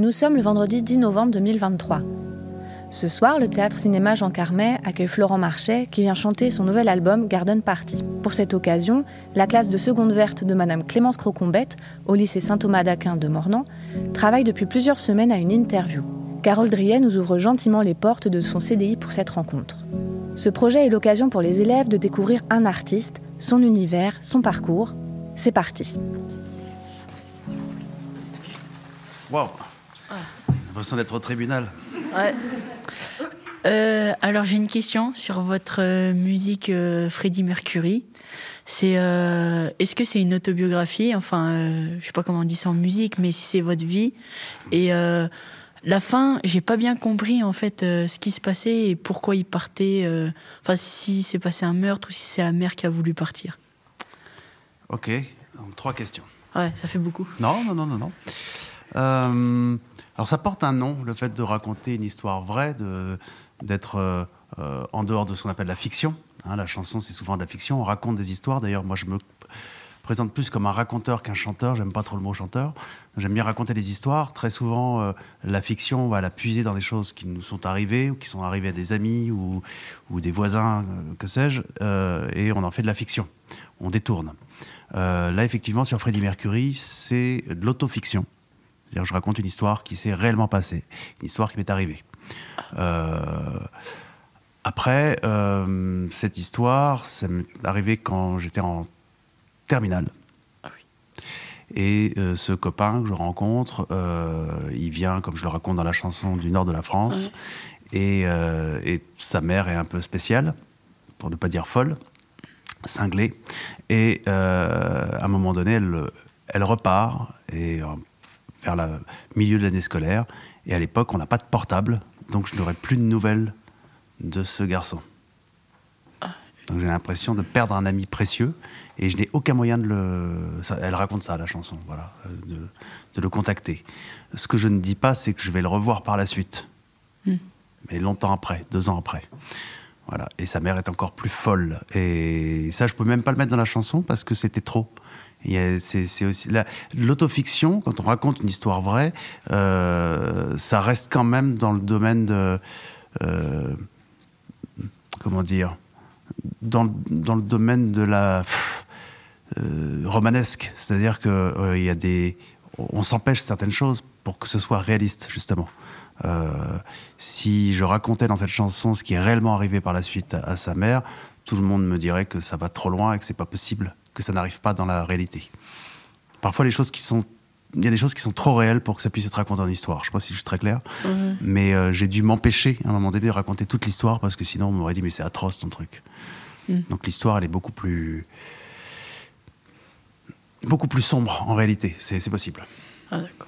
Nous sommes le vendredi 10 novembre 2023. Ce soir, le théâtre cinéma Jean Carmet accueille Florent Marchais qui vient chanter son nouvel album Garden Party. Pour cette occasion, la classe de seconde verte de Madame Clémence Crocombette, au lycée Saint-Thomas d'Aquin de Mornan, travaille depuis plusieurs semaines à une interview. Carole Driet nous ouvre gentiment les portes de son CDI pour cette rencontre. Ce projet est l'occasion pour les élèves de découvrir un artiste, son univers, son parcours. C'est parti. L'impression d'être au tribunal. Ouais. Euh, alors j'ai une question sur votre euh, musique euh, Freddie Mercury. C'est est-ce que c'est une autobiographie? Enfin, je sais pas comment on dit ça en musique, mais si c'est votre vie. Et la fin, j'ai pas bien compris en fait ce qui se passait et pourquoi il partait. Enfin, si c'est passé un meurtre ou si c'est la mère qui a voulu partir. Ok, donc trois questions. Ouais, ça fait beaucoup. Non, non, non, non, non. Euh, alors ça porte un nom, le fait de raconter une histoire vraie, d'être euh, euh, en dehors de ce qu'on appelle la fiction. Hein, la chanson, c'est souvent de la fiction. On raconte des histoires. D'ailleurs, moi, je me présente plus comme un raconteur qu'un chanteur. J'aime pas trop le mot chanteur. J'aime bien raconter des histoires. Très souvent, la fiction, on va la puiser dans des choses qui nous sont arrivées ou qui sont arrivées à des amis ou, ou des voisins, que sais-je, et on en fait de la fiction. On détourne. là, effectivement, sur Freddie Mercury, c'est de l'autofiction. C'est-à-dire je raconte une histoire qui s'est réellement passée, une histoire qui m'est arrivée. Euh, après, euh, cette histoire, ça m'est arrivé quand j'étais en terminale. Ah et euh, ce copain que je rencontre, il vient, comme je le raconte dans la chanson, du nord de la France. Et, et, sa mère est un peu spéciale, pour ne pas dire folle, cinglée. Et à un moment donné, elle, elle repart. Et vers le milieu de l'année scolaire. Et à l'époque, on n'a pas de portable, donc je n'aurai plus de nouvelles de ce garçon. Donc j'ai l'impression de perdre un ami précieux et je n'ai aucun moyen de le. elle raconte ça, la chanson, voilà, de, de, le contacter. Ce que je ne dis pas, c'est que je vais le revoir par la suite, hmm. mais longtemps après, deux ans après. Et sa mère est encore plus folle. Et ça, je peux même pas le mettre dans la chanson parce que c'était trop. C'est aussi l'autofiction quand on raconte une histoire vraie, euh, ça reste quand même dans le domaine de euh, comment dire, dans, le domaine de la euh, romanesque, c'est-à-dire que s'empêche certaines choses pour que ce soit réaliste justement. Si je racontais dans cette chanson ce qui est réellement arrivé par la suite à, à sa mère, tout le monde me dirait que ça va trop loin et que c'est pas possible que ça n'arrive pas dans la réalité. Parfois, les choses qui sont il y a des choses qui sont trop réelles pour que ça puisse être raconté en histoire. Je sais pas si je suis très clair, mhm. mais euh, j'ai dû m'empêcher à un moment donné de raconter toute l'histoire parce que sinon on m'aurait dit mais c'est atroce ton truc. Mhm. Donc l'histoire elle est beaucoup plus beaucoup plus sombre en réalité. C'est possible. Ah d'accord.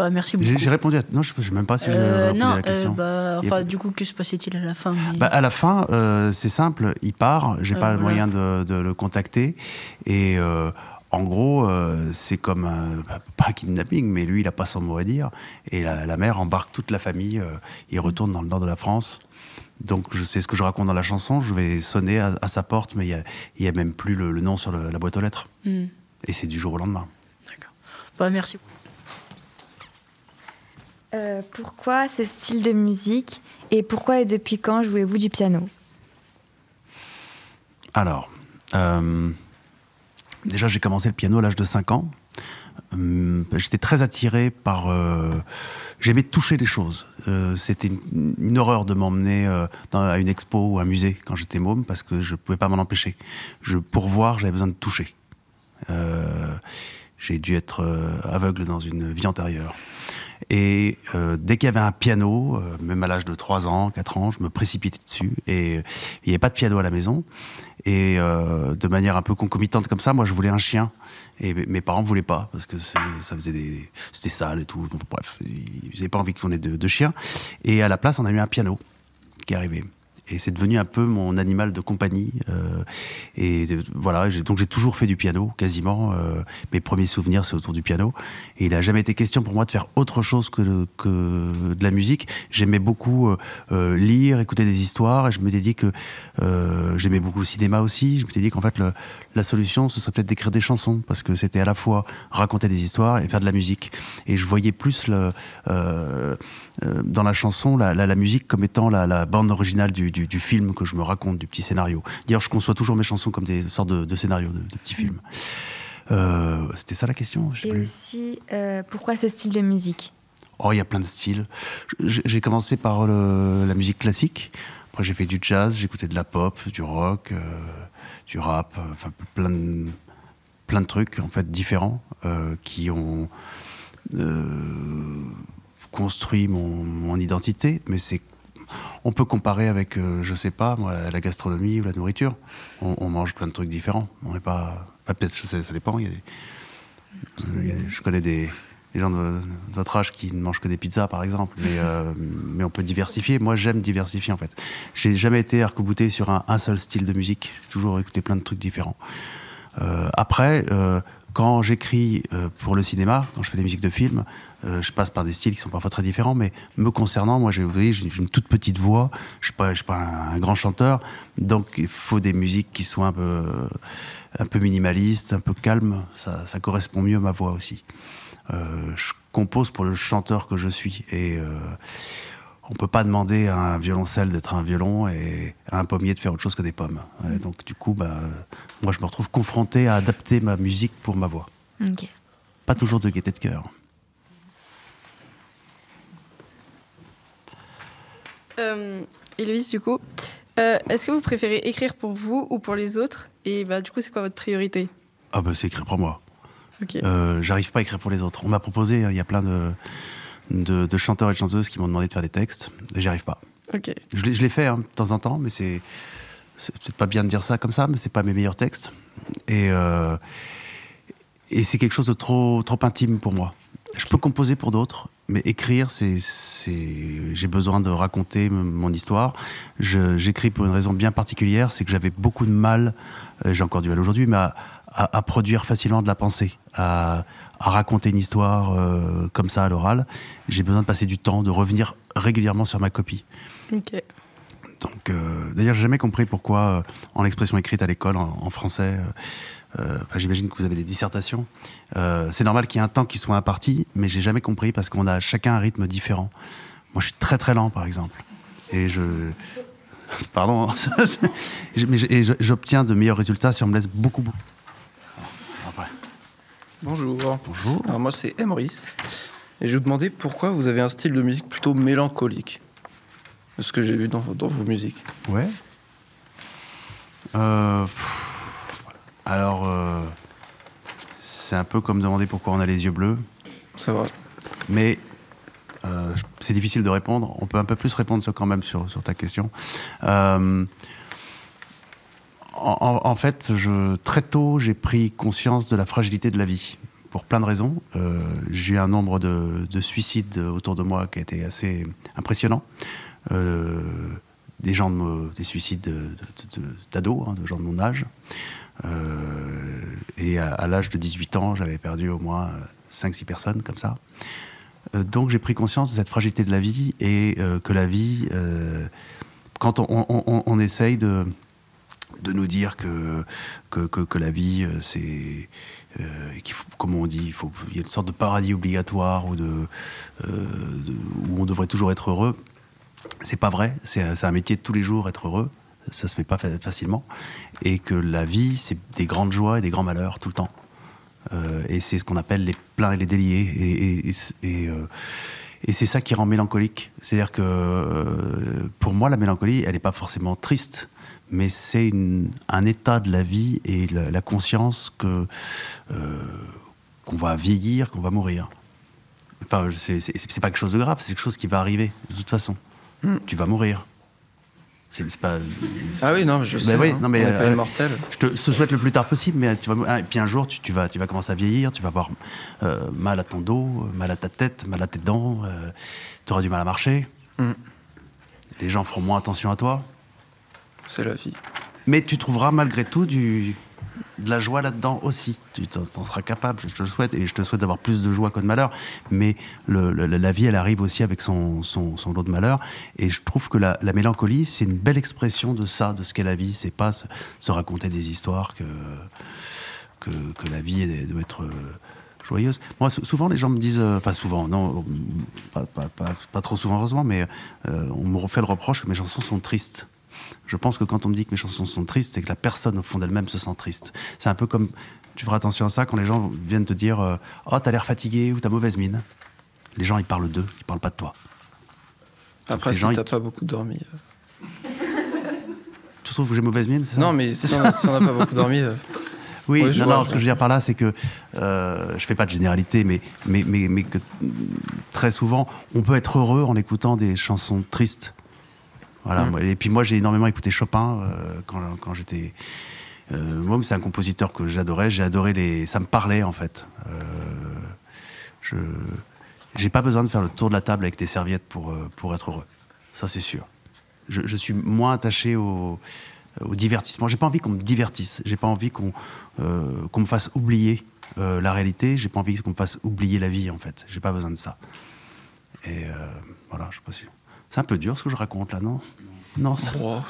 Bah, merci beaucoup. J'ai répondu à. Non, je ne sais même pas si j'ai euh, répondu à la question. Euh, bah, enfin, du coup, que se passait-il à la fin bah, À la fin, euh, c'est simple. Il part. J'ai pas le moyen de, de, le contacter. Et en gros, c'est comme un, pas un kidnapping, mais lui, il n'a pas son mot à dire. Et la, mère embarque toute la famille. il retourne dans le nord de la France. Donc, je sais ce que je raconte dans la chanson. Je vais sonner à, sa porte, mais il n'y a, a, même plus le, nom sur la boîte aux lettres. Hmm. Et c'est du jour au lendemain. D'accord. Bah, merci. Euh, pourquoi ce style de musique et pourquoi et depuis quand jouez-vous du piano? Alors, euh, déjà j'ai commencé le piano à l'âge de 5 ans. Euh, j'étais très attiré par... J'aimais toucher des choses. C'était une, horreur de m'emmener à une expo ou un musée quand j'étais môme parce que je ne pouvais pas m'en empêcher. Pour voir, j'avais besoin de toucher. j'ai dû être aveugle dans une vie antérieure. Et euh, dès qu'il y avait un piano, euh, même à l'âge de 3 ans, 4 ans, je me précipitais dessus. Et il n'y avait pas de piano à la maison. Et euh, de manière un peu concomitante comme ça, moi je voulais un chien. Et mes parents ne voulaient pas, parce que ça faisait des... C'était sale et tout. bref, ils n'avaient pas envie qu'on ait de, de chien. Et à la place, on a mis un piano qui est arrivé et c'est devenu un peu mon animal de compagnie. Euh, et voilà, donc j'ai toujours fait du piano, quasiment. Euh, mes premiers souvenirs, c'est autour du piano. Et il n'a jamais été question pour moi de faire autre chose que, que de la musique. J'aimais beaucoup euh, lire, écouter des histoires, et je me dit que j'aimais beaucoup le cinéma aussi. Je me dit qu'en fait, la solution, ce serait peut-être d'écrire des chansons, parce que c'était à la fois raconter des histoires et faire de la musique. Et je voyais plus le, euh, euh, dans la chanson la, la, la, musique comme étant la, la bande originale du, du, du, film que je me raconte, du petit scénario. D'ailleurs, je conçois toujours mes chansons comme des sortes de, de scénarios, de, de petits films. Euh, c'était ça la question Et plus. aussi, pourquoi ce style de musique? Oh, il y a plein de styles. J'ai commencé par le, la musique classique. Après, j'ai fait du jazz, j'écoutais de la pop, du rock, euh, du rap, euh, enfin plein de, plein de trucs en fait différents euh, qui ont euh, construit mon, mon, identité. Mais c'est, on peut comparer avec, euh, je sais pas, moi, la, gastronomie ou la nourriture. On, on, mange plein de trucs différents. On n'est pas, pas peut-être, ça dépend. Il y a des, il y a, je connais des les gens de, de, votre âge qui ne mangent que des pizzas, par exemple. Mais, euh, mais on peut diversifier. Moi, j'aime diversifier, en fait. J'ai jamais été arc-bouté sur un, seul style de musique. J'ai toujours écouté plein de trucs différents. Euh, après, euh, quand j'écris pour le cinéma, quand je fais des musiques de films, je passe par des styles qui sont parfois très différents. Mais me concernant, moi, j'ai une toute petite voix. Je suis pas, suis pas un, grand chanteur. Donc, il faut des musiques qui soient un peu, minimalistes, un peu calmes. Ça correspond mieux à ma voix aussi. Euh, je compose pour le chanteur que je suis et euh, on peut pas demander à un violoncelle d'être un violon et à un pommier de faire autre chose que des pommes. Ouais, donc du coup, bah, moi je me retrouve confronté à adapter ma musique pour ma voix. Okay. Pas toujours de gaieté de cœur. Euh, Héloïse, du coup, euh, est-ce que vous préférez écrire pour vous ou pour les autres? Et bah, du coup, c'est quoi votre priorité? Ah bah c'est écrire pour moi. Okay. Euh, J'arrive pas à écrire pour les autres. On m'a proposé, il y a plein de, de, de, chanteurs et de chanteuses qui m'ont demandé de faire des textes, et j'y arrive pas. Okay. Je, je l'ai fait hein, de temps en temps, mais c'est peut-être pas bien de dire ça comme ça, mais c'est pas mes meilleurs textes. Et, euh, et c'est quelque chose de trop, trop intime pour moi. Je peux composer pour d'autres, mais écrire, c'est, j'ai besoin de raconter mon histoire. J'écris pour une raison bien particulière, c'est que j'avais beaucoup de mal, euh, j'ai encore du mal aujourd'hui, mais à, à, à, produire facilement de la pensée, à, à raconter une histoire euh, comme ça à l'oral. J'ai besoin de passer du temps, de revenir régulièrement sur ma copie. Okay. Donc, euh, d'ailleurs, j'ai jamais compris pourquoi, euh, en expression écrite à l'école, en, en, français, euh, j'imagine que vous avez des dissertations, euh, c'est normal qu'il y ait un temps qui soit imparti, mais j'ai jamais compris parce qu'on a chacun un rythme différent. Moi, je suis très très lent, par exemple, et je pardon, hein. mais j'obtiens de meilleurs résultats si on me laisse beaucoup, beaucoup. Bonjour. Bonjour. Alors moi c'est Emrys et je vous demandais pourquoi vous avez un style de musique plutôt mélancolique de ce que j'ai vu dans, dans, vos musiques. Ouais. Euh, alors euh, c'est un peu comme demander pourquoi on a les yeux bleus. C'est vrai. Mais euh, c'est difficile de répondre. On peut un peu plus répondre quand même sur, sur ta question. Euh, en, en, fait, je, très tôt, j'ai pris conscience de la fragilité de la vie, pour plein de raisons. J'ai eu un nombre de, de, suicides autour de moi qui a été assez impressionnant. Des gens, de, des suicides d'ados, de, hein, de gens de mon âge. Euh, et à, l'âge de 18 ans, j'avais perdu au moins 5-6 personnes comme ça. Euh, donc j'ai pris conscience de cette fragilité de la vie et euh, que la vie, quand on, essaye de de nous dire que, que, que, la vie, c'est. Euh, comme on dit, il, y a une sorte de paradis obligatoire euh, où on devrait toujours être heureux. C'est pas vrai. C'est un métier de tous les jours, être heureux. Ça se fait pas facilement. Et que la vie, c'est des grandes joies et des grands malheurs tout le temps. Euh, et c'est ce qu'on appelle les pleins et les déliés. Et, et, et, euh, et c'est ça qui rend mélancolique. C'est-à-dire que euh, pour moi, la mélancolie, elle n'est pas forcément triste mais c'est un état de la vie et la, la conscience que qu'on va vieillir, qu'on va mourir. Enfin, c'est pas quelque chose de grave, c'est quelque chose qui va arriver de toute façon. Mm. Tu vas mourir. C'est pas. Ah oui, non, je sais. oui, hein, non, mais euh, mortel. Je te, te, souhaite le plus tard possible, mais tu vas. Et puis un jour, tu, tu vas, tu vas commencer à vieillir, tu vas avoir euh, mal à ton dos, mal à ta tête, mal à tes dents, euh, tu auras du mal à marcher. Mm. Les gens feront moins attention à toi c'est la vie. Mais tu trouveras malgré tout du, de la joie là-dedans aussi. Tu t'en seras capable, je te le souhaite, et je te souhaite d'avoir plus de joie que de malheur. Mais la vie, elle arrive aussi avec son, son, lot de malheur. Et je trouve que la, la mélancolie, c'est une belle expression de ça, de ce qu'est la vie. C'est pas se, raconter des histoires que, que, la vie doit être. euh, joyeuse. Moi, sou- souvent, les gens me disent, euh, enfin souvent, non, euh, pas, pas, trop souvent, heureusement, mais euh, on me refait le reproche que mes chansons sont tristes. Je pense que quand on me dit que mes chansons sont tristes, c'est que la personne au fond d'elle-même se sent triste. C'est un peu comme, tu feras attention à ça quand les gens viennent te dire, euh, oh t'as l'air fatigué ou t'as mauvaise mine. Les gens ils parlent d'eux, ils parlent pas de toi. Après, ces si gens, t'as ils- pas beaucoup dormi. euh. Tu trouves que j'ai mauvaise mine ça? Non, mais si on n'a pas beaucoup dormi. euh, Oui, Oui, non, vois, non, ce que je veux dire par là, c'est que euh, je fais pas de généralité, mais, mais, mais, mais que très souvent, on peut être heureux en écoutant des chansons tristes. Voilà. Mm. Et puis moi, j'ai énormément écouté Chopin euh, quand, quand j'étais. Euh, moi, c'est un compositeur que j'adorais. J'ai adoré les. Ça me parlait en fait. Euh, je. J'ai pas besoin de faire le tour de la table avec des serviettes pour, pour être heureux. Ça, c'est sûr. Je, je suis moins attaché au, au divertissement. J'ai pas envie qu'on me divertisse. J'ai pas envie qu'on qu'on me fasse oublier la réalité. J'ai pas envie qu'on me fasse oublier la vie, en fait. J'ai pas besoin de ça. Et voilà, je sais pas si. C'est un peu dur ce que je raconte là, non? Non, ça. oh,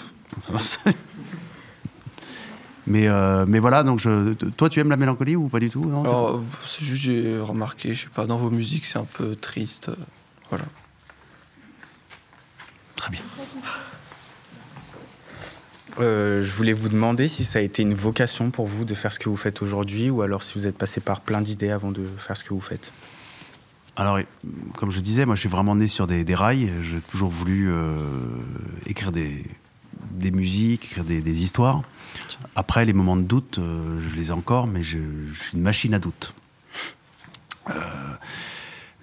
mais, euh, mais voilà, donc je, toi, tu aimes la mélancolie ou pas du tout? Non, c'est- alors, c'est juste, j'ai remarqué, je sais pas, dans vos musiques, c'est un peu triste. euh, Voilà. Très bien. Euh, je voulais vous demander si ça a été une vocation pour vous de faire ce que vous faites aujourd'hui ou alors si vous êtes passé par plein d'idées avant de faire ce que vous faites. Alors, comme je disais, moi, je suis vraiment né sur des, rails. J'ai toujours voulu euh, écrire des, musiques, écrire des, histoires. Après, les moments de doute, euh, je les ai encore, mais je, suis une machine à doute. Euh,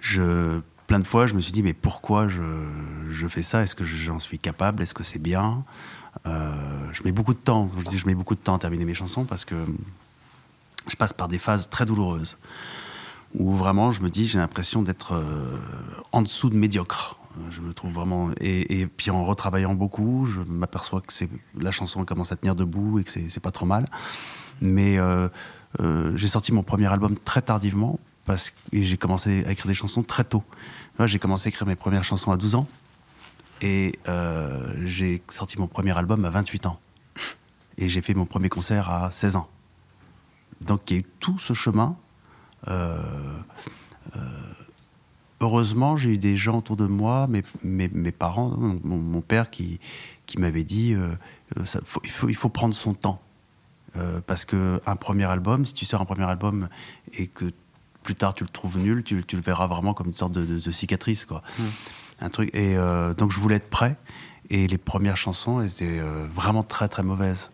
je, plein de fois, je me suis dit, mais pourquoi je, je fais ça? Est-ce que j'en suis capable? Est-ce que c'est bien? Je mets beaucoup de temps. Je dis, je mets beaucoup de temps à terminer mes chansons parce que je passe par des phases très douloureuses où vraiment je me dis j'ai l'impression d'être euh, en dessous de médiocre. Je me trouve vraiment et, puis en retravaillant beaucoup, je m'aperçois que la chanson commence à tenir debout et que c'est pas trop mal. Mais euh, euh, j'ai sorti mon premier album très tardivement parce que j'ai commencé à écrire des chansons très tôt. J'ai commencé à écrire mes premières chansons à 12 ans et j'ai sorti mon premier album à 28 ans et j'ai fait mon premier concert à 16 ans. Donc il y a eu tout ce chemin heureusement, j'ai eu des gens autour de moi, mes, mes, mes parents, mon, père qui, qui m'avait dit euh, euh, ça, faut- il, faut, il faut prendre son temps. Euh, parce que un premier album, si tu sors un premier album et que plus tard tu le trouves nul, tu, tu le verras vraiment comme une sorte de, de- de cicatrice. Quoi. Un truc, et euh, donc je voulais être prêt. Et les premières chansons, elles étaient euh, vraiment très très mauvaises.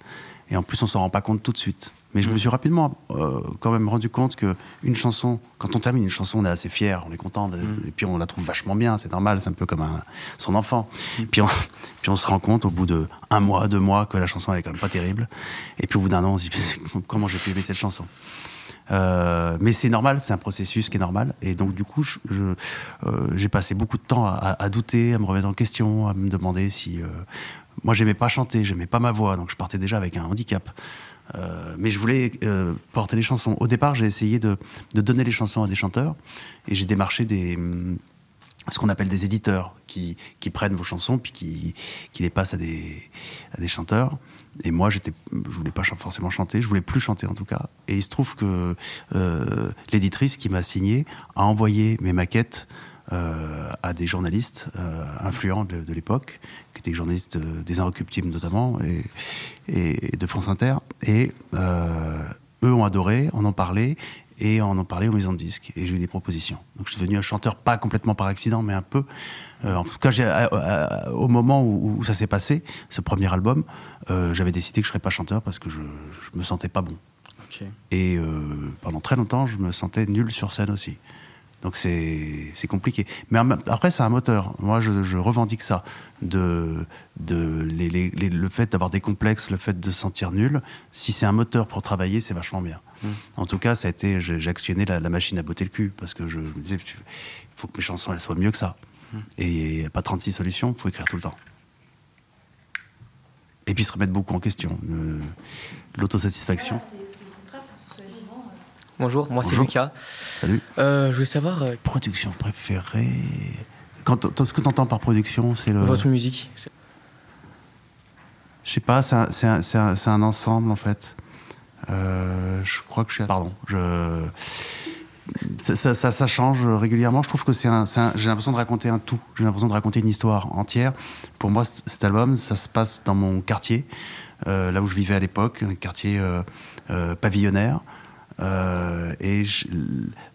Et en plus, on s'en rend pas compte tout de suite. Mais je me suis rapidement euh, quand même rendu compte que une chanson, quand on termine une chanson, on est assez fier, on est content, de- et puis on la trouve vachement bien, c'est normal, c'est un peu comme un- son enfant. Puis, on, puis on se rend compte au bout de un mois, deux mois, que la chanson elle est quand même pas terrible. Et puis au bout d'un an, on se dit comment j'ai pu aimer cette chanson? Euh, mais c'est normal, c'est un processus qui est normal. Et donc, du coup, je- je- euh, j'ai passé beaucoup de temps à douter, à me remettre en question, à me demander si. Moi, j'aimais pas chanter, j'aimais pas ma voix, donc je partais déjà avec un handicap. Euh, mais je voulais euh, porter les chansons. Au départ, j'ai essayé de, donner les chansons à des chanteurs et j'ai démarché hum, ce qu'on appelle des éditeurs qui, prennent vos chansons puis qui, les passent à des, chanteurs. Et moi, j'étais, je voulais pas forcément chanter, je voulais plus chanter en tout cas. Et il se trouve que euh, l'éditrice qui m'a signé a envoyé mes maquettes à des journalistes influents de l'époque, des journalistes euh, des Inrecuptibles notamment, et, et de France Inter. Et euh, eux ont adoré, en ont parlé, et en ont parlé aux maisons de disques. Et j'ai eu des propositions. Donc je suis devenu un chanteur, pas complètement par accident, mais un peu. Euh, en tout cas, à- à- au moment où, où ça s'est passé, ce premier album, euh, j'avais décidé que je serais pas chanteur parce que je, je me sentais pas bon. Et euh, pendant très longtemps, je me sentais nul sur scène aussi. Donc c'est compliqué. Mais après, c'est un moteur. Moi, je, je revendique ça. De, de les- les- les- le fait d'avoir des complexes, le fait de se sentir nul. Si c'est un moteur pour travailler, c'est vachement bien. En tout cas, ça a été, j'ai actionné la, la machine à botter le cul parce que je me disais, il faut que mes chansons elles soient mieux que ça. Et il n'y a pas 36 solutions, il faut écrire tout le temps. Et puis se remettre beaucoup en question. Euh, L'autosatisfaction. Bonjour, moi c'est. Lucas. Salut. Euh, je voulais savoir euh, Production préférée. Quand, ce que tu entends par production, c'est le. votre musique. Je sais pas, c'est un, ensemble en fait. Euh, je crois que je suis. Pardon. Je... Ça, ça- ça- ça change régulièrement. Je trouve que c'est un. J'ai l'impression de raconter un tout. J'ai l'impression de raconter une histoire entière. Pour moi, cet album, ça se passe dans mon quartier, euh, là où je vivais à l'époque, un quartier euh, euh, pavillonnaire. Euh, et je-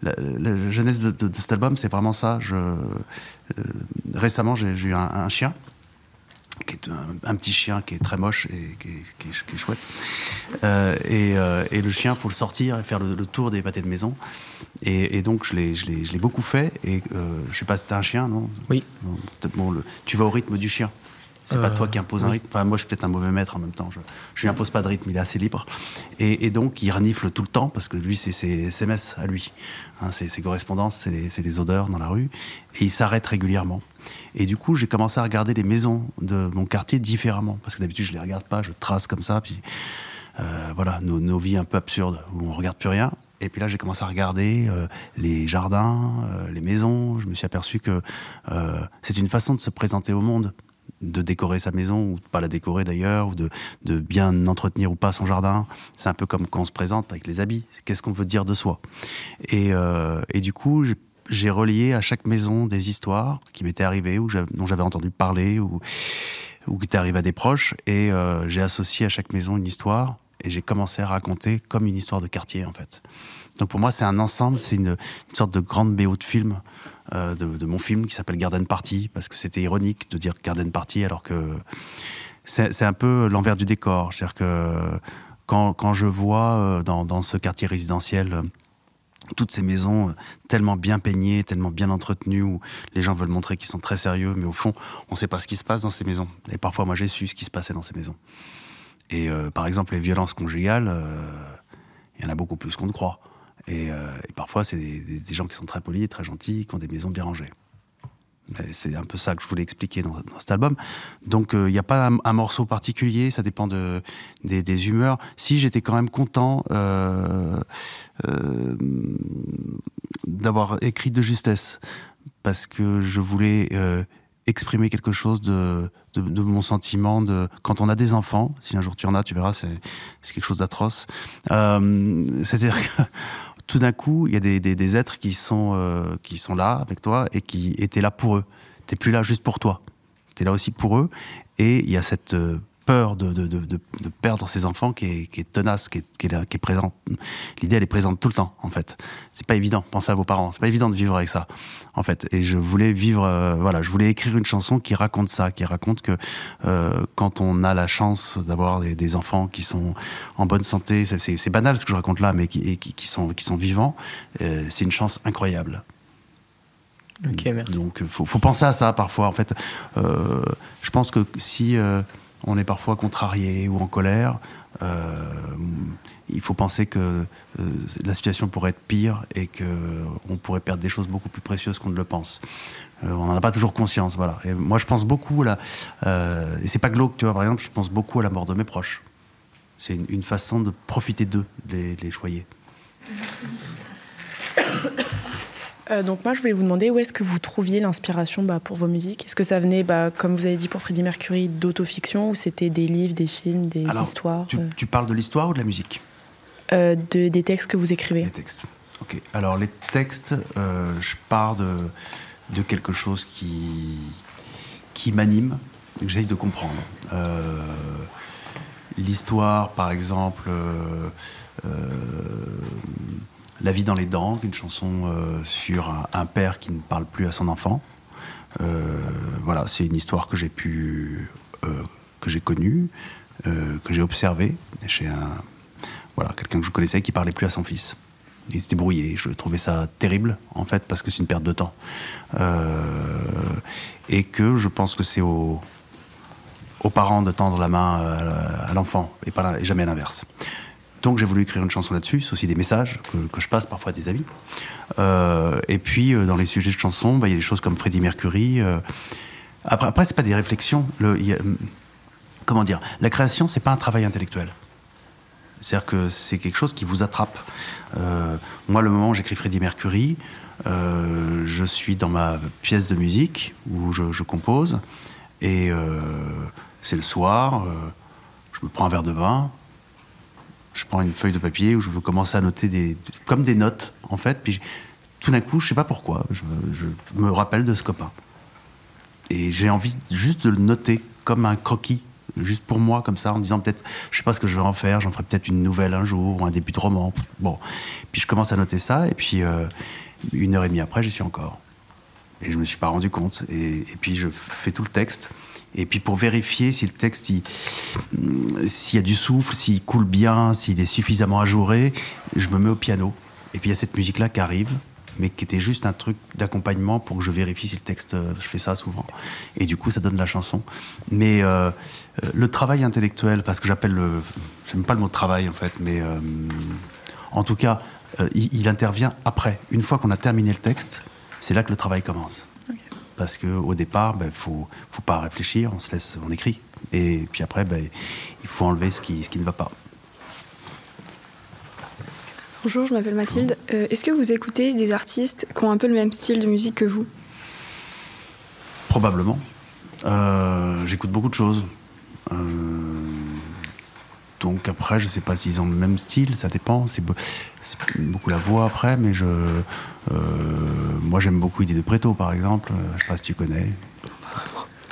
la, la jeunesse de, de- de cet album, c'est vraiment ça. Je, euh, récemment, j'ai eu un, un chien qui est un, un petit chien qui est très moche et qui est, qui est- qui est chouette. Euh, et, et le chien, faut le sortir et faire le, le tour des pâtés de maison. Et, et donc, je l'ai, beaucoup fait. Et je sais pas si t'as un chien, non? Oui. Bon, le- tu vas au rythme du chien. C'est pas Euh, toi qui impose un oui. rythme. Enfin, moi, je suis peut-être un mauvais maître en même temps. Je, je lui impose pas de rythme, il est assez libre. Et, et donc, il renifle tout le temps parce que lui, c'est ses SMS à lui. Hein, c'est ses correspondances, c'est les, odeurs dans la rue. Et il s'arrête régulièrement. Et du coup, j'ai commencé à regarder les maisons de mon quartier différemment. Parce que d'habitude, je les regarde pas, je trace comme ça. Puis euh, voilà, nos, nos vies un peu absurdes où on regarde plus rien. Et puis là, j'ai commencé à regarder euh, les jardins, euh, les maisons. Je me suis aperçu que euh, c'est une façon de se présenter au monde, de décorer sa maison ou de pas la décorer d'ailleurs, ou de, de bien entretenir ou pas son jardin. C'est un peu comme quand on se présente avec les habits. Qu'est-ce qu'on veut dire de soi? Et, euh, et du coup, j'ai- relié à chaque maison des histoires qui m'étaient arrivées ou dont j'avais entendu parler ou, qui étaient arrivées à des proches. Et euh, j'ai associé à chaque maison une histoire et j'ai commencé à raconter comme une histoire de quartier en fait. Donc pour moi, c'est un ensemble, c'est une, une sorte de grande BO de film, de, de mon film qui s'appelle Garden Party, parce que c'était ironique de dire Garden Party alors que c'est un peu l'envers du décor. C'est-à-dire que quand, quand je vois euh, dans, dans ce quartier résidentiel euh, toutes ces maisons euh, tellement bien peignées, tellement bien entretenues, où les gens veulent montrer qu'ils sont très sérieux, mais au fond, on ne sait pas ce qui se passe dans ces maisons. Et parfois, moi, j'ai su ce qui se passait dans ces maisons. Et euh, par exemple, les violences conjugales, euh, il y en a beaucoup plus qu'on ne croit. Et, euh, et parfois, c'est des, gens qui sont très polis, très gentils, qui ont des maisons bien rangées. C'est un peu ça que je voulais expliquer dans, cet album. Donc, euh, il n'y a pas un, morceau particulier, ça dépend de, des, humeurs. Si j'étais quand même content euh, euh, d'avoir écrit de justesse, parce que je voulais euh, exprimer quelque chose de, de, mon sentiment de quand on a des enfants. Si un jour tu en as, tu verras, c'est c'est quelque chose d'atroce. Euh, C'est-à-dire que tout d'un coup, il y a des, des, êtres qui sont, euh, qui sont là avec toi et qui étaient là pour eux. T'es plus là juste pour toi. T'es là aussi pour eux. Et il y a cette euh, peur de, de, de, perdre ses enfants qui est, qui est tenace, qui est, qui est, là, qui est présente. L'idée, elle est présente tout le temps, en fait. C'est pas évident. Pensez à vos parents. C'est pas évident de vivre avec ça, en fait. Et je voulais vivre, euh, voilà, je voulais écrire une chanson qui raconte ça, qui raconte que euh, quand on a la chance d'avoir des, des enfants qui sont en bonne santé, c'est- banal ce que je raconte là, mais qui, qui, qui sont, qui sont vivants, euh, c'est une chance incroyable. Merci. Donc, faut, faut penser à ça parfois. En fait, euh, je pense que si euh, on est parfois contrarié ou en colère, euh, il faut penser que euh, la situation pourrait être pire et que on pourrait perdre des choses beaucoup plus précieuses qu'on ne le pense. Euh, on n'en a pas toujours conscience, voilà. Et moi, je pense beaucoup à la. Euh, et c'est pas glauque, tu vois. Par exemple, je pense beaucoup à la mort de mes proches. C'est une, façon de profiter d'eux, de les, les choyer. Euh, donc moi, je voulais vous demander où est-ce que vous trouviez l'inspiration bah, pour vos musiques? Est-ce que ça venait, bah, comme vous avez dit pour Freddie Mercury, d'autofiction ou c'était des livres, des films, des Alors, histoires Tu, euh, tu parles de l'histoire ou de la musique? Euh, de- des textes que vous écrivez Les textes. Ok. Alors les textes, je pars de, de quelque chose qui, qui m'anime, que j'essaye de comprendre. L'histoire, par exemple, euh, La vie dans les dents, une chanson euh, sur un, père qui ne parle plus à son enfant. Euh, voilà, c'est une histoire que j'ai pu, euh, que j'ai connue, que j'ai observée chez un, voilà, quelqu'un que je connaissais qui parlait plus à son fils. Il s'était brouillé. Je trouvais ça terrible, en fait, parce que c'est une perte de temps. Et que je pense que c'est aux, parents de tendre la main à, l'enfant, et, pas et jamais à l'inverse. Donc j'ai voulu écrire une chanson là-dessus, c'est aussi des messages que, je passe parfois à des amis. Euh, et puis euh, dans les sujets de chansons, bah, il y a des choses comme Freddie Mercury. euh, après, après c'est pas des réflexions. Comment dire La création, c'est pas un travail intellectuel. C'est-à-dire que c'est quelque chose qui vous attrape. Moi, le moment où j'écris Freddie Mercury, je suis dans ma pièce de musique où je, je compose, et c'est le soir, je me prends un verre de vin, je prends une feuille de papier où je veux commencer à noter des, comme des notes, en fait, puis tout d'un coup, je sais pas pourquoi, je, me rappelle de ce copain. Et j'ai envie juste de le noter comme un croquis, juste pour moi, comme ça, en disant peut-être, je sais pas ce que je vais en faire, j'en ferai peut-être une nouvelle un jour, ou un début de roman. Bon. Puis je commence à noter ça, et puis euh, une heure et demie après, j'y suis encore. Et je me suis pas rendu compte. Et puis je fais tout le texte. Et puis pour vérifier si le texte, il- s'il y a du souffle, s'il coule bien, s'il est suffisamment ajouré, je me mets au piano. Et puis il y a cette musique-là qui arrive, mais qui était juste un truc d'accompagnement pour que je vérifie si le texte, euh, je fais ça souvent. Et du coup, ça donne la chanson. Mais euh, le travail intellectuel, parce que j'appelle le, j'aime pas le mot travail en fait, mais euh, en tout cas, il intervient après. Une fois qu'on a terminé le texte, c'est là que le travail commence. Parce qu'au départ, il ben, faut, faut pas réfléchir, on se laisse, on écrit. Et puis après, ben, il faut enlever ce qui, ce qui ne va pas. Bonjour, je m'appelle Mathilde. Euh, Est-ce que vous écoutez des artistes qui ont un peu le même style de musique que vous? Probablement. Euh, J'écoute beaucoup de choses. Euh, donc après, je sais pas s'ils ont le même style, ça dépend. C'est be- c'est beaucoup la voix après, mais je, euh, moi j'aime beaucoup Idée de Préto par exemple. Euh, Je sais pas si tu connais.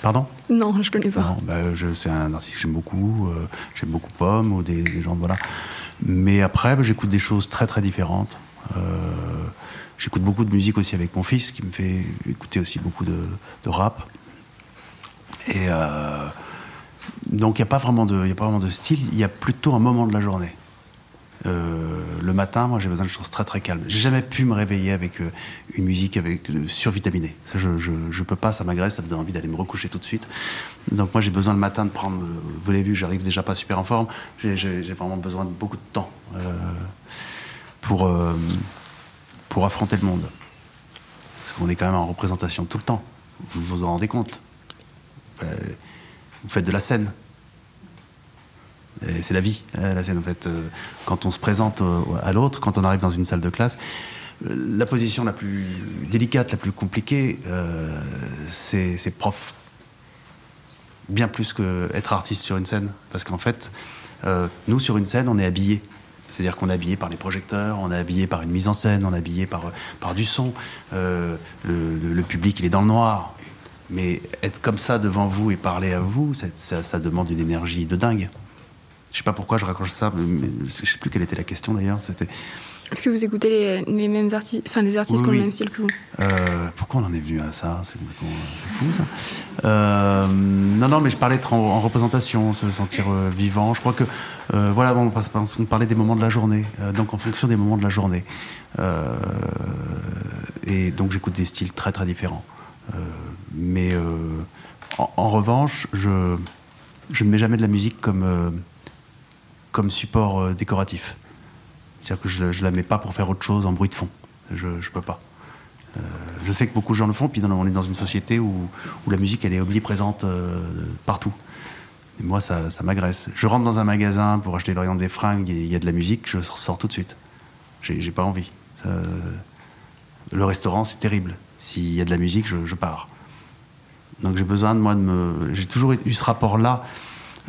Pardon? Non, je connais pas. Non, bah, c'est un artiste que j'aime beaucoup. euh, j'aime beaucoup Pomme ou des, des gens, voilà. Mais après, bah, j'écoute des choses très très différentes. Euh, j'écoute beaucoup de musique aussi avec mon fils, qui me fait écouter aussi beaucoup de, de rap. Et donc, il n'y a, pas vraiment de- style, il y a plutôt un moment de la journée. Euh, le matin, moi, j'ai besoin de choses très très calmes. J'ai jamais pu me réveiller avec euh, une musique avec euh, survitaminée. Je, je, je peux pas, ça m'agresse, ça me donne envie d'aller me recoucher tout de suite. Donc moi, j'ai besoin le matin de prendre. Vous l'avez vu, j'arrive déjà pas super en forme. J'ai- vraiment besoin de beaucoup de temps pour pour affronter le monde. Parce qu'on est quand même en représentation tout le temps. Vous vous en rendez compte Vous faites de la scène. C'est la vie, euh, la scène en fait. Euh, Quand on se présente à l'autre, quand on arrive dans une salle de classe, euh, la position la plus délicate, la plus compliquée, euh, c'est prof. Bien plus que être artiste sur une scène. Parce qu'en fait, nous sur une scène, on est habillé. C'est-à-dire qu'on est habillé par les projecteurs, on est habillé par une mise en scène, on est habillé par, par du son. Le public, il est dans le noir. Mais être comme ça devant vous et parler à vous, ça, ça- ça demande une énergie de dingue. Je sais pas pourquoi je raccroche ça, mais je sais plus quelle était la question d'ailleurs. C'était Est-ce que vous écoutez les, les mêmes artistes, enfin les artistes qui ont le même style que vous euh, pourquoi on en est venu à ça? C'est fou ça. Euh, non, non, mais je parlais en, en représentation, se sentir euh, vivant. Je crois que voilà, on, on parlait des moments de la journée, donc en fonction des moments de la journée. Et donc j'écoute des styles très très différents. Mais euh, en, revanche, je, ne mets jamais de la musique comme, euh, support euh, décoratif. C'est-à-dire que je ne la mets pas pour faire autre chose en bruit de fond. Je ne peux pas. Je sais que beaucoup de gens le font, puis on est dans une société où, la musique elle est omniprésente euh, partout. Et moi, ça, m'agresse. Je rentre dans un magasin pour acheter exemple des fringues il y a de la musique, je sors tout de suite. J'ai pas envie. Le restaurant, c'est terrible. S'il y a de la musique, je pars. Donc j'ai besoin de moi de me. J'ai toujours eu ce rapport-là,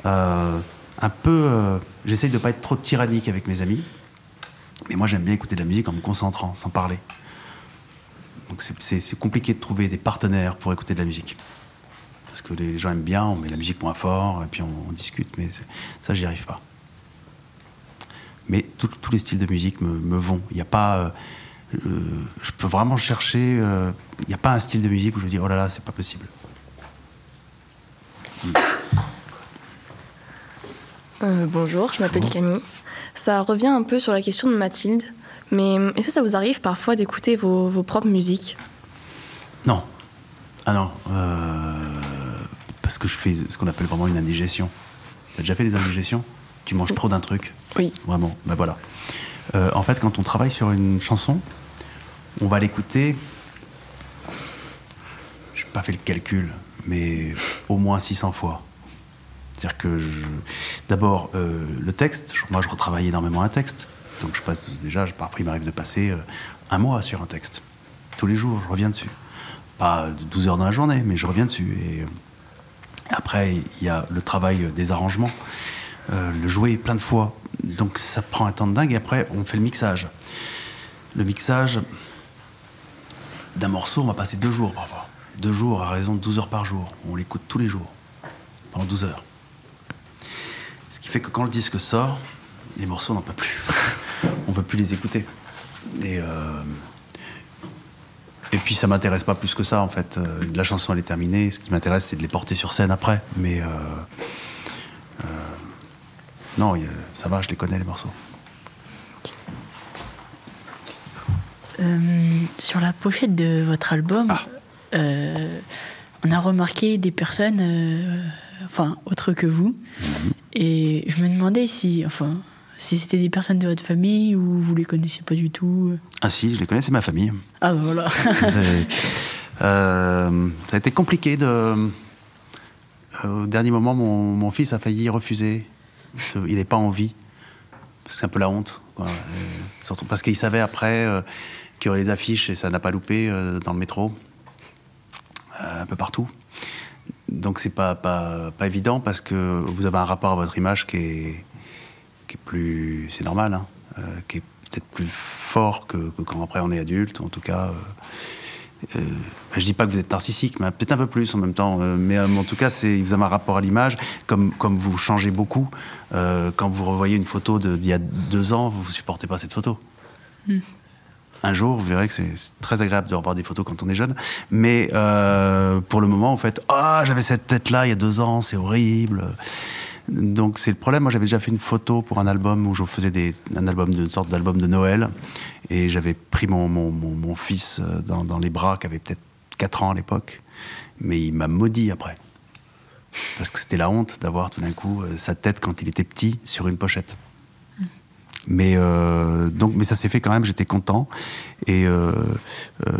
euh, un peu. euh, J'essaye de ne pas être trop tyrannique avec mes amis, mais moi j'aime bien écouter de la musique en me concentrant, sans parler. Donc c'est- compliqué de trouver des partenaires pour écouter de la musique. Parce que les gens aiment bien, on met la musique moins fort, et puis on, discute, mais ça, j'y arrive pas. Mais tous les styles de musique me, vont. Il n'y a pas. euh, euh, je peux vraiment chercher. euh, Il n'y a pas un style de musique où je me dis, oh là là, c'est pas possible. Euh, bonjour, je m'appelle Camille. Ça revient un peu sur la question de Mathilde, mais est-ce que ça vous arrive parfois d'écouter vos, vos propres musiques? Non. Ah non. euh, parce que je fais ce qu'on appelle vraiment une indigestion. T'as déjà fait des indigestions? Tu manges trop d'un truc? Oui. Vraiment. Ben voilà. Euh, en fait, quand on travaille sur une chanson, on va l'écouter. Je n'ai pas fait le calcul, mais au moins 600 fois. C'est-à-dire que, d'abord, euh, le texte, moi je retravaille énormément un texte. Donc je passe déjà, parfois il m'arrive de passer euh, un mois sur un texte. Tous les jours, je reviens dessus. Pas de 12 heures dans la journée, mais je reviens dessus. Et euh, après, il y a le travail des arrangements, euh, le jouer plein de fois. Donc ça prend un temps de dingue. Et après, on fait le mixage. Le mixage d'un morceau, on va passer deux jours parfois. Deux jours à raison de 12 heures par jour. On l'écoute tous les jours, pendant 12 heures. Ce qui fait que quand le disque sort, les morceaux n'en peuvent plus. on ne veut plus les écouter. Et, euh, et puis ça m'intéresse pas plus que ça en fait. Euh, la chanson elle est terminée. Ce qui m'intéresse c'est de les porter sur scène après. Mais euh, euh, non, ça va, je les connais les morceaux. Sur la pochette de votre album, euh, on a remarqué des personnes, euh, enfin, autres que vous. Et je me demandais si, enfin, si c'était des personnes de votre famille ou vous les connaissiez pas du tout. Ah si, je les connais, c'est ma famille. Ah bah voilà. Euh, ça a été compliqué de. euh, au dernier moment, mon, mon fils a failli refuser. Il n'est pas en vie. C'est un peu la honte. quoi. Euh, surtout parce qu'il savait après euh, qu'il y aurait les affiches et ça n'a pas loupé euh, dans le métro, euh, un peu partout. Donc c'est pas, pas, pas évident parce que vous avez un rapport à votre image qui est, qui est plus. C'est normal, hein, euh, qui est peut-être plus fort que, quand après on est adulte. En tout cas. euh, euh, je dis pas que vous êtes narcissique, mais peut-être un peu plus en même temps. euh, mais en tout cas, c'est, vous avez un rapport à l'image. Comme, comme vous changez beaucoup, quand vous revoyez une photo d'il y a deux ans, vous supportez pas cette photo. Hmm. Un jour, vous verrez que c'est, très agréable de revoir des photos quand on est jeune. Mais euh, pour le moment, en fait, ah, j'avais cette tête-là il y a deux ans, c'est horrible. Donc c'est le problème. Moi, j'avais déjà fait une photo pour un album où je faisais un album de une sorte d'album de Noël, et j'avais pris mon, mon, mon- mon fils euh, dans, dans les bras, qui avait peut-être 4 ans à l'époque, mais il m'a maudit après, parce que c'était la honte d'avoir tout d'un coup euh, sa tête quand il était petit sur une pochette. Mais euh, donc, mais ça s'est fait quand même. J'étais content. Et euh, euh,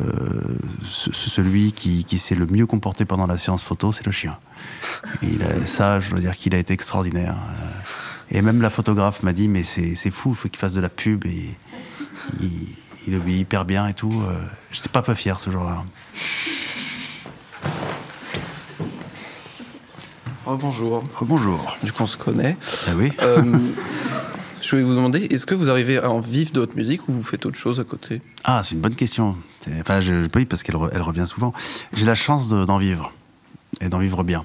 ce- ce- celui qui, qui s'est le mieux comporté pendant la séance photo, c'est le chien. Il a- ça, je dois dire qu'il a été extraordinaire. Euh, Et même la photographe m'a dit, mais c'est fou, il faut qu'il fasse de la pub. Et il, il obéit hyper bien et tout. Euh, J'étais pas peu fier ce jour-là. bonjour. Bonjour. Du coup, on se connaît. Ah oui. Euh, je voulais vous demander, est-ce que vous arrivez à en vivre de votre musique ou vous faites autre chose à côté? Ah, c'est une bonne question. Enfin, je, je- oui, parce qu'elle re- elle revient souvent. J'ai la chance de- d'en vivre et d'en vivre bien.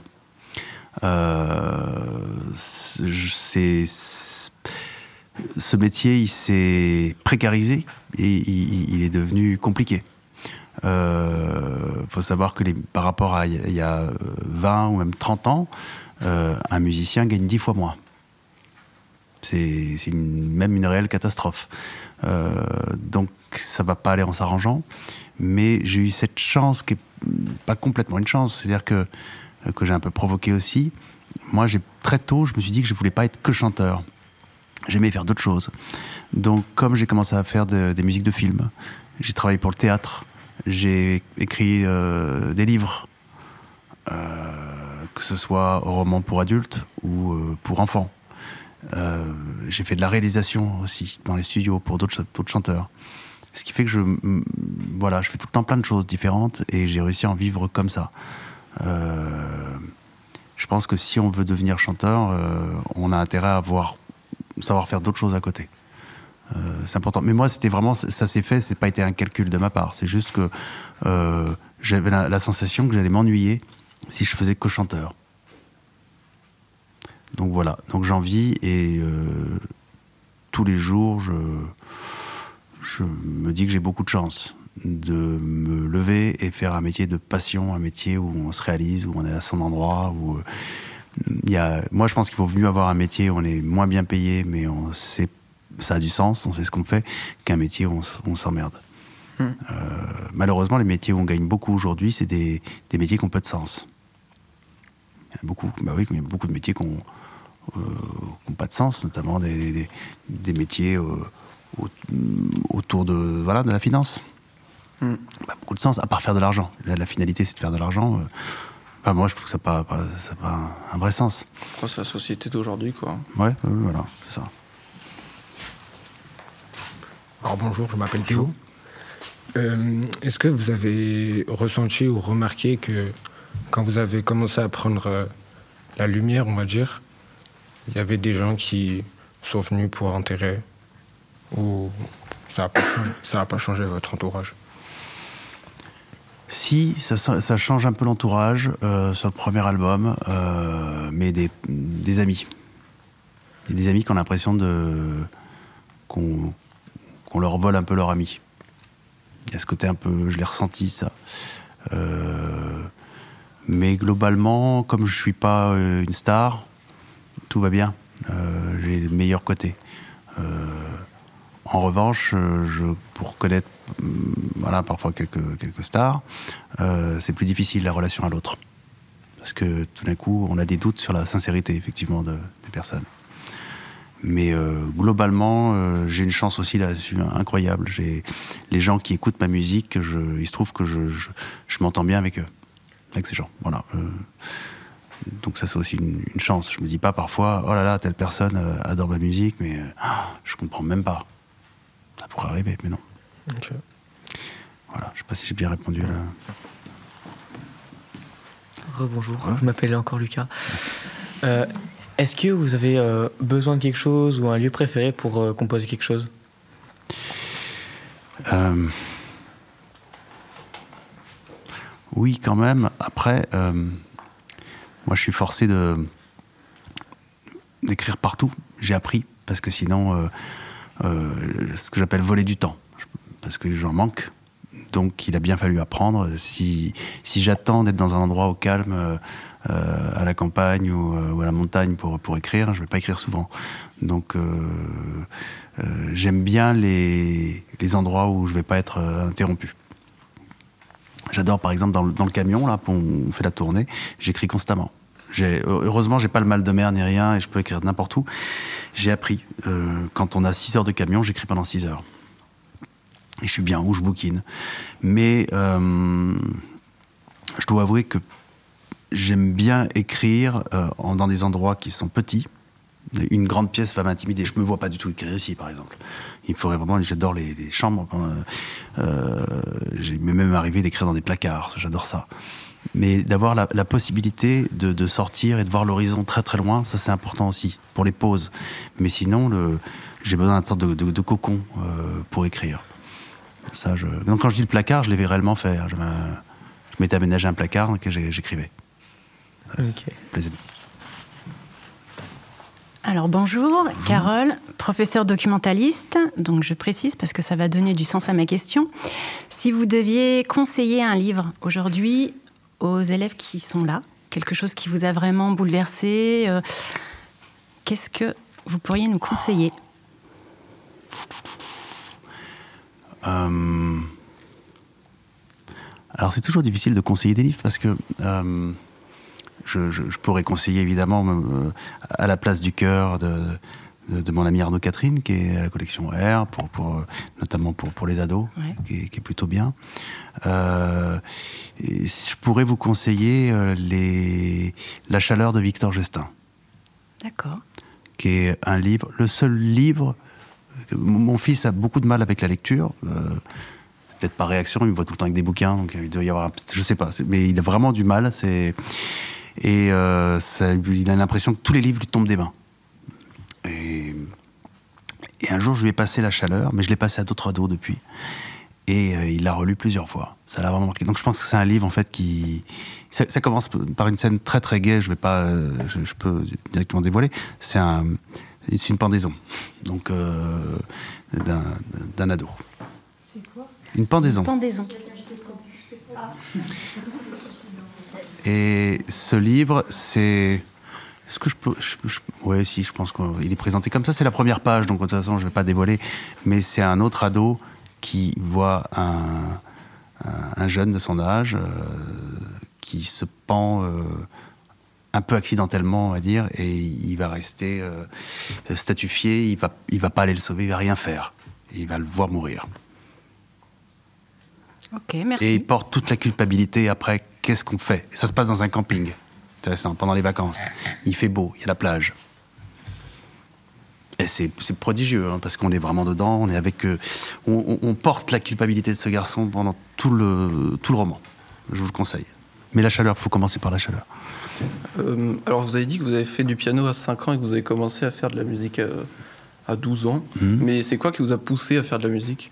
Euh, c'est- ce métier, il s'est précarisé et il, est devenu compliqué. Il faut savoir que par rapport à il y a- il y a euh, 20 ou même 30 ans, euh, un musicien gagne 10 fois moins. C'est même une réelle catastrophe. Euh, donc ça va pas aller en s'arrangeant. Mais j'ai eu cette chance qui est pas complètement une chance, c'est-à-dire que que j'ai un peu provoqué aussi. Moi, très tôt, je me suis dit que je voulais pas être que chanteur. J'aimais faire d'autres choses. Donc, comme j'ai commencé à faire de- des musiques de films, j'ai travaillé pour le théâtre, j'ai écrit euh, des livres, euh, que ce soit romans pour adultes ou pour enfants. Euh, j'ai fait de la réalisation aussi dans les studios pour d'autres chanteurs. Ce qui fait que je, voilà, je fais tout le temps plein de choses différentes et j'ai réussi à en vivre comme ça. Euh, je pense que si on veut devenir chanteur, euh, on a intérêt à avoir, savoir faire d'autres choses à côté. C'est important. Mais moi, c'était vraiment, ça s'est fait, c'est pas été un calcul de ma part. C'est juste que j'avais la, la sensation que j'allais m'ennuyer si je faisais que chanteur. Donc voilà, donc j'en vis et euh, tous les jours, je, je me dis que j'ai beaucoup de chance de me lever et faire un métier de passion, un métier où on se réalise, où on est à son endroit, où euh, il y a, moi je pense qu'il vaut mieux avoir un métier où on est moins bien payé, mais on sait, ça a du sens, on sait ce qu'on fait, qu'un métier où on, s'emmerde. Hmm. Euh, malheureusement, les métiers où on gagne beaucoup aujourd'hui, c'est des, des métiers qui ont peu de sens. Il y a beaucoup, bah oui, il y a beaucoup de métiers euh, qui ont pas de sens, notamment des, des, des métiers euh, au- autour de, voilà, de la finance. Hmm. Pas beaucoup de sens, à part faire de l'argent. La, la finalité, c'est de faire de l'argent. euh, Enfin, moi, je trouve que ça n'a pas, pas, ça a pas un, un vrai sens. Quoi, c'est la société d'aujourd'hui, quoi. Ouais, ouais, voilà, c'est ça. Alors bonjour, je m'appelle Théo. Euh, Est-ce que vous avez ressenti ou remarqué que quand vous avez commencé à prendre euh, la lumière, on va dire, il y avait des gens qui sont venus pour enterrer ou ça n'a pas, changé- votre entourage Si, ça, change un peu l'entourage euh, sur le premier album, euh, mais des, amis. Des amis qui ont l'impression de qu'on leur vole un peu leur ami. Il y a ce côté un peu, je l'ai ressenti ça. Euh, mais globalement, comme je suis pas une star, tout va bien. Euh, J'ai le meilleur côté. Euh, en revanche, euh, je, pour connaître hum, voilà, parfois quelques, stars, c'est plus difficile la relation à l'autre. Parce que tout d'un coup, on a des doutes sur la sincérité, effectivement, de- des personnes. Mais globalement, j'ai une chance aussi là-dessus incroyable. J'ai les gens qui écoutent ma musique, il se trouve que je, m'entends bien avec eux, avec ces gens. Voilà. Donc ça c'est aussi une, une chance. Je me dis pas parfois, oh là là, telle personne euh, adore ma musique, mais euh, ah, je comprends même pas. Ça pourrait arriver, mais non. Voilà, je sais pas si j'ai bien répondu à la. Rebonjour, je m'appelle encore Lucas. Euh, Est-ce que vous avez euh, besoin de quelque chose ou un lieu préféré pour euh, composer quelque chose? Euh, Oui, quand même. Après, euh, moi, je suis forcé d'écrire partout. J'ai appris parce que sinon, euh, euh, ce que j'appelle voler du temps, parce que j'en manque. Donc, il a bien fallu apprendre. Si, si j'attends d'être dans un endroit au calme, euh, à la campagne ou, ou à la montagne pour, pour écrire, je ne vais pas écrire souvent. Donc, j'aime bien les, les endroits où je ne vais pas être interrompu. J'adore, par exemple, dans le, camion, là, on fait la tournée, j'écris constamment. Heureusement, j'ai pas le mal de mer ni rien et je peux écrire n'importe où. J'ai appris. euh, quand on a 6 heures de camion, j'écris pendant 6 heures. Et je suis bien où je bouquine. Mais euh, je dois avouer que j'aime bien écrire euh, dans des endroits qui sont petits. Une grande pièce va m'intimider. Je me vois pas du tout écrire ici, par exemple. Il faudrait vraiment. J'adore les, les chambres. euh, euh, J'ai même arrivé d'écrire dans des placards. J'adore ça. Mais d'avoir la, la possibilité de, de sortir et de voir l'horizon très très loin, ça c'est important aussi pour les pauses. Mais sinon, j'ai besoin d'une sorte de, de- de cocon euh, pour écrire. Ça, je... Donc quand je dis le placard, je l'ai réellement fait. hein. Je m'étais aménagé un placard dans lequel j'ai- j'écrivais. Ok. Plaisir. Alors bonjour, Carole, professeure documentaliste. Donc je précise parce que ça va donner du sens à ma question. Si vous deviez conseiller un livre aujourd'hui aux élèves qui sont là, quelque chose qui vous a vraiment bouleversé, euh, qu'est-ce que vous pourriez nous conseiller? Euh, Alors c'est toujours difficile de conseiller des livres parce que euh, je, je- je pourrais conseiller évidemment euh, à la place du cœur de, de, de mon ami Arnaud Catherine qui est à la collection R, pour, pour, notamment pour, pour les ados, qui, est, qui est plutôt bien. Euh, et je pourrais vous conseiller euh, les, La chaleur de Victor Gestin D'accord. qui est un livre, le seul livre. Mon fils a beaucoup de mal avec la lecture. euh, peut-être par réaction, il me voit tout le temps avec des bouquins, donc il doit y avoir. Je sais pas, mais il a vraiment du mal. C'est et euh, ça- il a l'impression que tous les livres lui tombent des mains. Et, et un jour, je lui ai passé la chaleur, mais je l'ai passé à d'autres ados depuis. Et euh, il l'a relu plusieurs fois. Ça l'a vraiment marqué. Donc je pense que c'est un livre en fait qui. Ça, ça commence par une scène très très gaie. Je vais pas, euh, je, je peux directement dévoiler. C'est un, c'est une pendaison. Donc euh, d'un ado. C'est quoi? Une pendaison. Pendaison. Et ce livre, c'est. Est-ce que je peux. Je, si, je pense qu'il est présenté comme ça. C'est la première page, donc de toute façon, je ne vais pas dévoiler. Mais c'est un autre ado qui voit un, un, un jeune de son âge euh, qui se pend euh, un peu accidentellement, on va dire, et il va rester euh, statufié. Il va, il va pas aller le sauver, il va rien faire. Il va le voir mourir. Merci. Et il porte toute la culpabilité après, qu'est-ce qu'on fait? Et Ça se passe dans un camping. Intéressant, pendant les vacances. Il fait beau, il y a la plage. Et c'est c'est prodigieux, hein, parce qu'on est vraiment dedans, on est avec... euh, on, on- on porte la culpabilité de ce garçon pendant tout le, tout le roman. Je vous le conseille. Mais la chaleur, il faut commencer par la chaleur. Euh, alors, vous avez dit que vous avez fait du piano à 5 ans et que vous avez commencé à faire de la musique à, à 12 ans. Mhm. Mais c'est quoi qui vous a poussé à faire de la musique?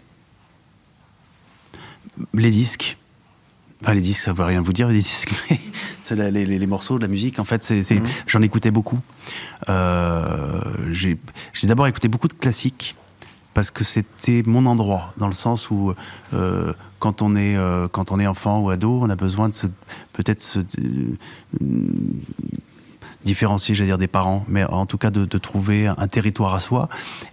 Les disques. Enfin, les disques, ça veut rien vous dire, les disques. la- les, les- morceaux de la musique, en fait, c'est, Mhm. j'en écoutais beaucoup. Euh, j'ai, d'abord écouté beaucoup de classiques parce que c'était mon endroit, dans le sens où euh, quand on est euh, quand on est enfant ou ado, on a besoin de se peut-être se différencier, j'allais dire, des parents, mais en tout cas de, trouver un territoire à soi.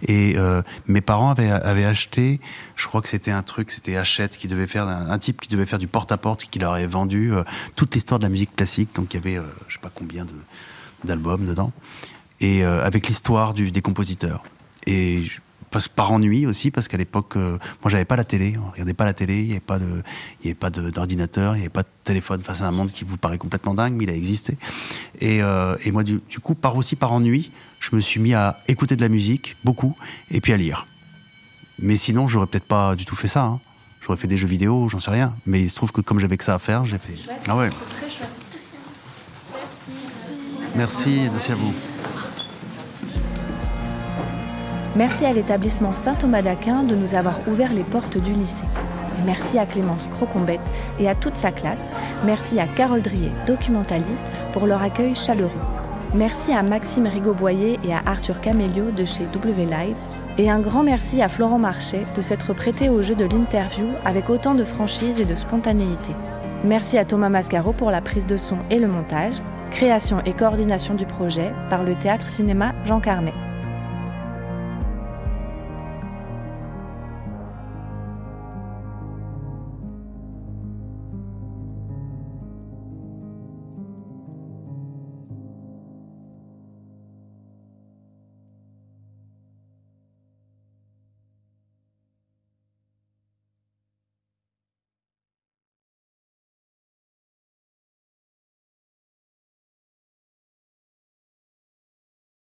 Et euh, mes parents avaient, acheté, je crois que c'était un truc, c'était Hachette qui devait faire un, type qui devait faire du porte-à-porte qui leur avait vendu euh, toute l'histoire de la musique classique. Donc il y avait, euh, je sais pas combien d'albums dedans, et euh, avec l'histoire des compositeurs. Par ennui aussi, parce qu'à l'époque, euh, moi j'avais pas la télé, on regardait pas la télé, il n'y avait pas de, il y avait pas d'ordinateur, il n'y avait pas de téléphone. Enfin, c'est un monde qui vous paraît complètement dingue, mais il a existé. Et, euh, et moi, du, du coup, par aussi par ennui, je me suis mis à écouter de la musique beaucoup, et puis à lire. Mais sinon, j'aurais peut-être pas du tout fait ça. hein. J'aurais fait des jeux vidéo, j'en sais rien. Mais il se trouve que comme j'avais que ça à faire, j'ai fait. Ah ouais. Merci, merci à vous. Merci à l'établissement Saint-Thomas d'Aquin de nous avoir ouvert les portes du lycée. Merci à Clémence Crocombette et à toute sa classe. Merci à Carole Drier, documentaliste, pour leur accueil chaleureux. Merci à Maxime Rigaud-Boyer et à Arthur Camélio de chez W Live. Et un grand merci à Florent Marchais de s'être prêté au jeu de l'interview avec autant de franchise et de spontanéité. Merci à Thomas Mascaro pour la prise de son et le montage. Création et coordination du projet par le théâtre cinéma Jean Carmet.